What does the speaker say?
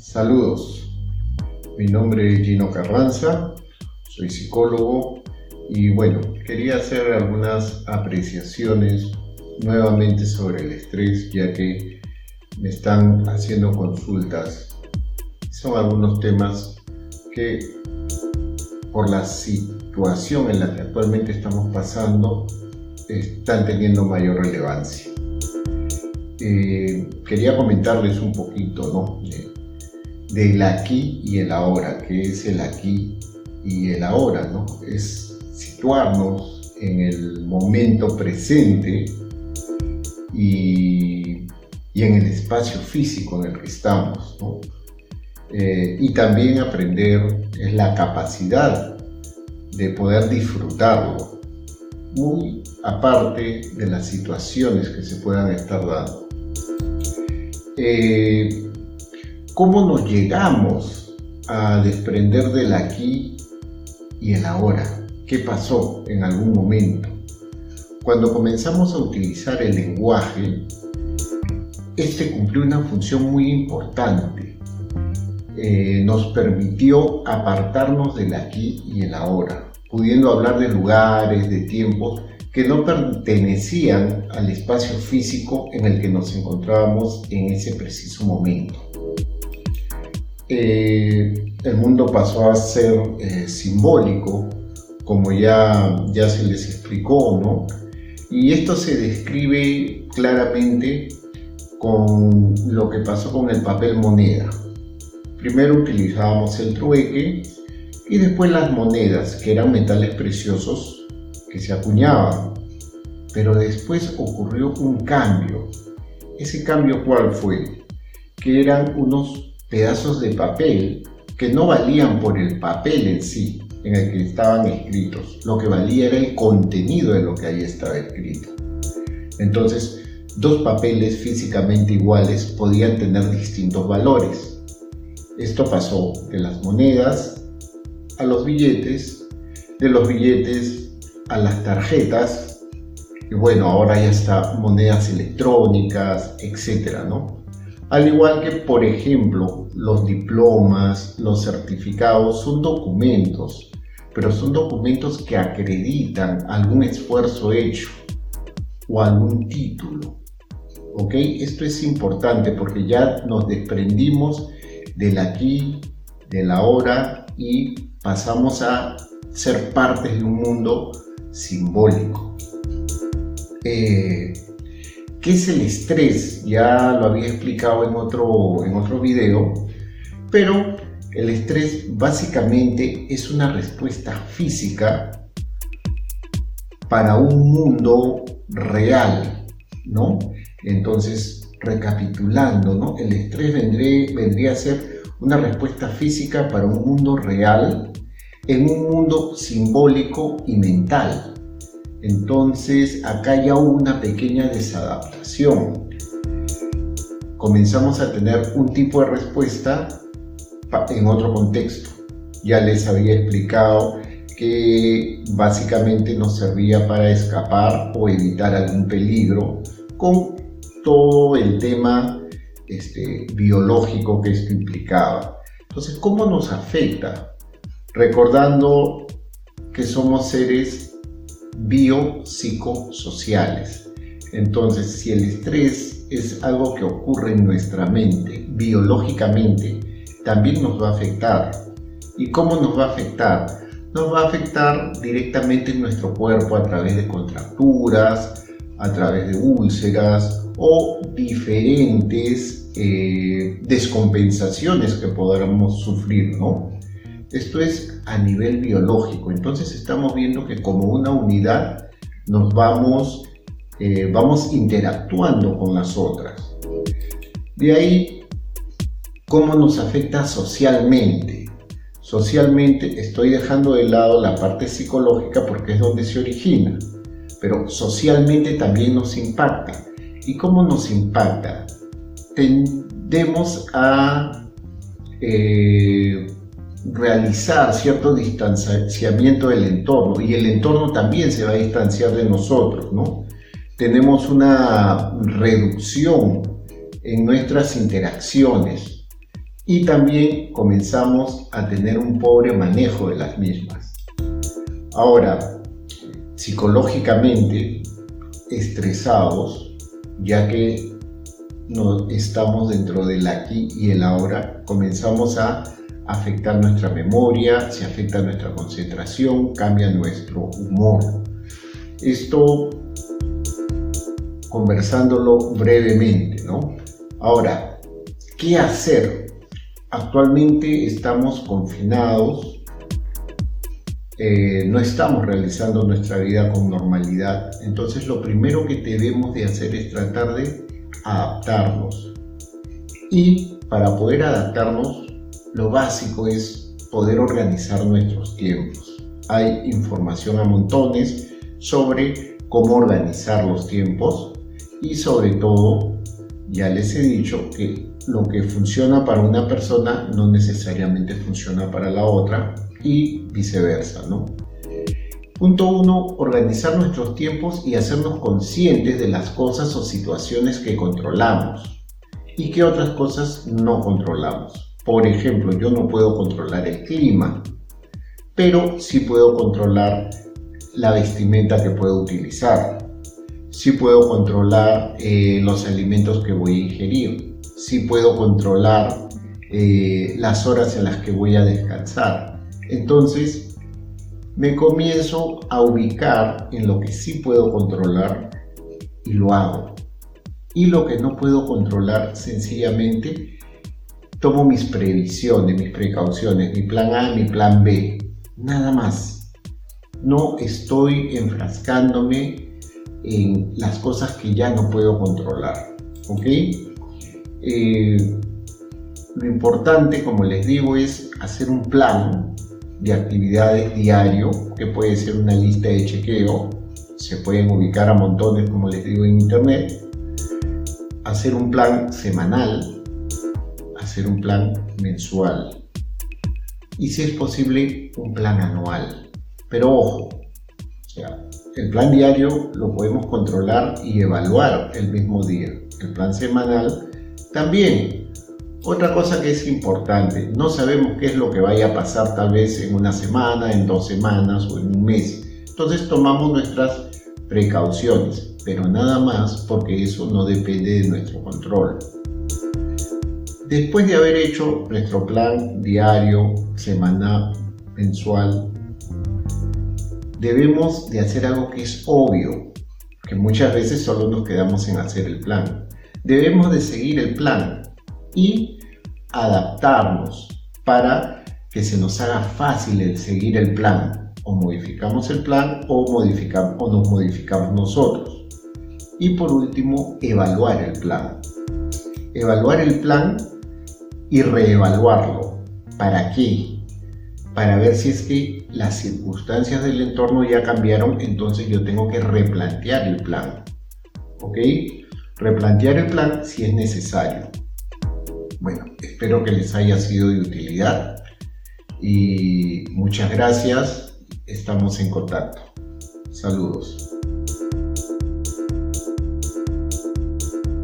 Saludos, mi nombre es Gino Carranza, soy psicólogo y bueno, quería hacer algunas apreciaciones nuevamente sobre el estrés ya que me están haciendo consultas. Son algunos temas que por la situación en la que actualmente estamos pasando están teniendo mayor relevancia. Eh, quería comentarles un poquito, ¿no? Del aquí y el ahora, que es el aquí y el ahora, ¿no? Es situarnos en el momento presente y, en el espacio físico en el que estamos, ¿no? Eh, y también aprender es la capacidad de poder disfrutarlo, muy aparte de las situaciones que se puedan estar dando. Eh, ¿Cómo nos llegamos a desprender del aquí y el ahora? ¿Qué pasó en algún momento? Cuando comenzamos a utilizar el lenguaje, este cumplió una función muy importante. Eh, nos permitió apartarnos del aquí y el ahora, pudiendo hablar de lugares, de tiempos que no pertenecían al espacio físico en el que nos encontrábamos en ese preciso momento. Eh, el mundo pasó a ser eh, simbólico, como ya, ya se les explicó, ¿no? Y esto se describe claramente con lo que pasó con el papel moneda. Primero utilizábamos el trueque y después las monedas, que eran metales preciosos que se acuñaban. Pero después ocurrió un cambio. ¿Ese cambio cuál fue? Que eran unos pedazos de papel que no valían por el papel en sí en el que estaban escritos, lo que valía era el contenido de lo que ahí estaba escrito. Entonces, dos papeles físicamente iguales podían tener distintos valores. Esto pasó de las monedas a los billetes, de los billetes a las tarjetas, y bueno, ahora ya está monedas electrónicas, etcétera, ¿no? Al igual que, por ejemplo, los diplomas, los certificados son documentos, pero son documentos que acreditan algún esfuerzo hecho o algún título. ¿Ok? Esto es importante porque ya nos desprendimos del aquí, del ahora y pasamos a ser parte de un mundo simbólico. Eh, ¿Qué es el estrés? Ya lo había explicado en otro, en otro video, pero el estrés básicamente es una respuesta física para un mundo real, ¿no? Entonces, recapitulando, ¿no? El estrés vendría a ser una respuesta física para un mundo real en un mundo simbólico y mental. Entonces acá ya hubo una pequeña desadaptación. Comenzamos a tener un tipo de respuesta en otro contexto. Ya les había explicado que básicamente nos servía para escapar o evitar algún peligro con todo el tema este, biológico que esto implicaba. Entonces, ¿cómo nos afecta? Recordando que somos seres biopsicosociales. Entonces, si el estrés es algo que ocurre en nuestra mente, biológicamente, también nos va a afectar. ¿Y cómo nos va a afectar? Nos va a afectar directamente en nuestro cuerpo a través de contracturas, a través de úlceras o diferentes eh, descompensaciones que podamos sufrir, ¿no? Esto es a nivel biológico. Entonces estamos viendo que como una unidad nos vamos, eh, vamos interactuando con las otras. De ahí, cómo nos afecta socialmente. Socialmente estoy dejando de lado la parte psicológica porque es donde se origina, pero socialmente también nos impacta. ¿Y cómo nos impacta? Tendemos a eh, realizar cierto distanciamiento del entorno y el entorno también se va a distanciar de nosotros, ¿no? Tenemos una reducción en nuestras interacciones y también comenzamos a tener un pobre manejo de las mismas. Ahora, psicológicamente estresados, ya que no estamos dentro del aquí y el ahora, comenzamos a afectar nuestra memoria, se afecta nuestra concentración, cambia nuestro humor. Esto conversándolo brevemente, ¿no? Ahora, ¿qué hacer? Actualmente estamos confinados eh, no estamos realizando nuestra vida con normalidad. Entonces lo primero que debemos de hacer es tratar de adaptarnos. Y para poder adaptarnos, lo básico es poder organizar nuestros tiempos. Hay información a montones sobre cómo organizar los tiempos y sobre todo, ya les he dicho que lo que funciona para una persona no necesariamente funciona para la otra y viceversa, ¿no? Punto uno, organizar nuestros tiempos y hacernos conscientes de las cosas o situaciones que controlamos y que otras cosas no controlamos. Por ejemplo, yo no puedo controlar el clima, pero sí puedo controlar la vestimenta que puedo utilizar. Sí puedo controlar eh, los alimentos que voy a ingerir. Sí puedo controlar eh, las horas en las que voy a descansar. Entonces, me comienzo a ubicar en lo que sí puedo controlar y lo hago. Y lo que no puedo controlar, sencillamente, tomo mis previsiones, mis precauciones, mi plan A, mi plan B, nada más. No estoy enfrascándome en las cosas que ya no puedo controlar. ¿Ok? Eh, lo importante, como les digo, es hacer un plan de actividades diario, que puede ser una lista de chequeo, se pueden ubicar a montones, como les digo, en internet, hacer un plan semanal, hacer un plan mensual y si es posible un plan anual. Pero ojo, el plan diario lo podemos controlar y evaluar el mismo día. El plan semanal también otra cosa que es importante, no sabemos qué es lo que vaya a pasar tal vez en una semana, en dos semanas o en un mes. Entonces tomamos nuestras precauciones, pero nada más porque eso no depende de nuestro control. Después de haber hecho nuestro plan diario, semanal, mensual, debemos de hacer algo que es obvio, que muchas veces solo nos quedamos en hacer el plan. Debemos de seguir el plan, y adaptarnos para que se nos haga fácil el seguir el plan. O modificamos el plan o, modificamos, o nos modificamos nosotros. Y por último, evaluar el plan. Evaluar el plan y reevaluarlo. ¿Para qué? Para ver si es que las circunstancias del entorno ya cambiaron, entonces yo tengo que replantear el plan. ¿Ok? Replantear el plan si es necesario. Bueno, espero que les haya sido de utilidad y muchas gracias. Estamos en contacto. Saludos.